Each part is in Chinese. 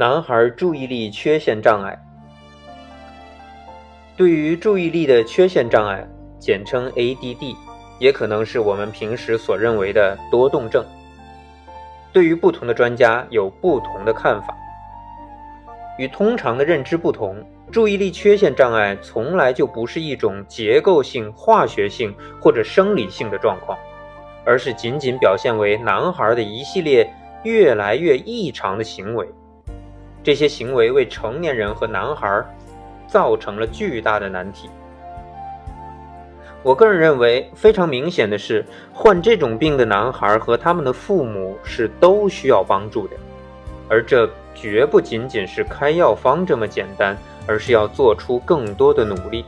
男孩注意力缺陷障碍。对于注意力的缺陷障碍，简称 ADD，也可能是我们平时所认为的多动症。对于不同的专家有不同的看法。与通常的认知不同，注意力缺陷障碍从来就不是一种结构性、化学性或者生理性的状况，而是仅仅表现为男孩的一系列越来越异常的行为。这些行为为成年人和男孩造成了巨大的难题。我个人认为，非常明显的是，患这种病的男孩和他们的父母是都需要帮助的，而这绝不仅仅是开药方这么简单，而是要做出更多的努力。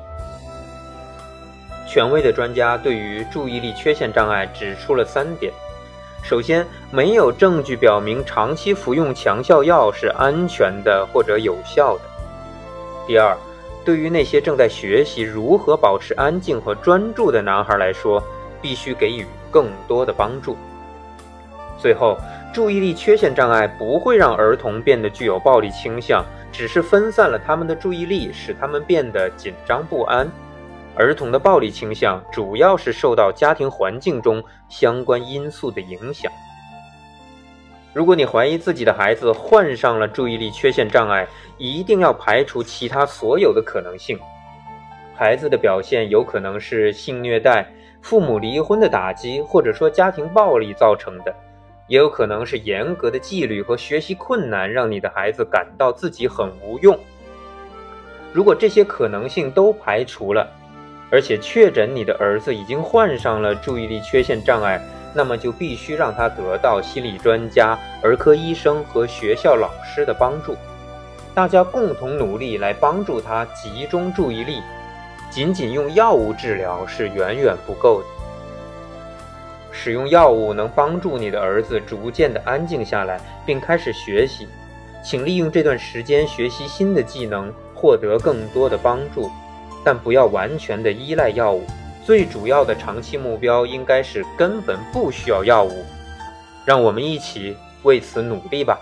权威的专家对于注意力缺陷障碍指出了三点。首先，没有证据表明长期服用强效药是安全的或者有效的。第二，对于那些正在学习如何保持安静和专注的男孩来说，必须给予更多的帮助。最后，注意力缺陷障碍不会让儿童变得具有暴力倾向，只是分散了他们的注意力，使他们变得紧张不安。儿童的暴力倾向主要是受到家庭环境中相关因素的影响。如果你怀疑自己的孩子患上了注意力缺陷障碍，一定要排除其他所有的可能性。孩子的表现有可能是性虐待、父母离婚的打击，或者说家庭暴力造成的，也有可能是严格的纪律和学习困难让你的孩子感到自己很无用。如果这些可能性都排除了，而且确诊你的儿子已经患上了注意力缺陷障碍，那么就必须让他得到心理专家、儿科医生和学校老师的帮助，大家共同努力来帮助他集中注意力。仅仅用药物治疗是远远不够的。使用药物能帮助你的儿子逐渐的安静下来，并开始学习。请利用这段时间学习新的技能，获得更多的帮助。但不要完全的依赖药物，最主要的长期目标应该是根本不需要药物。让我们一起为此努力吧。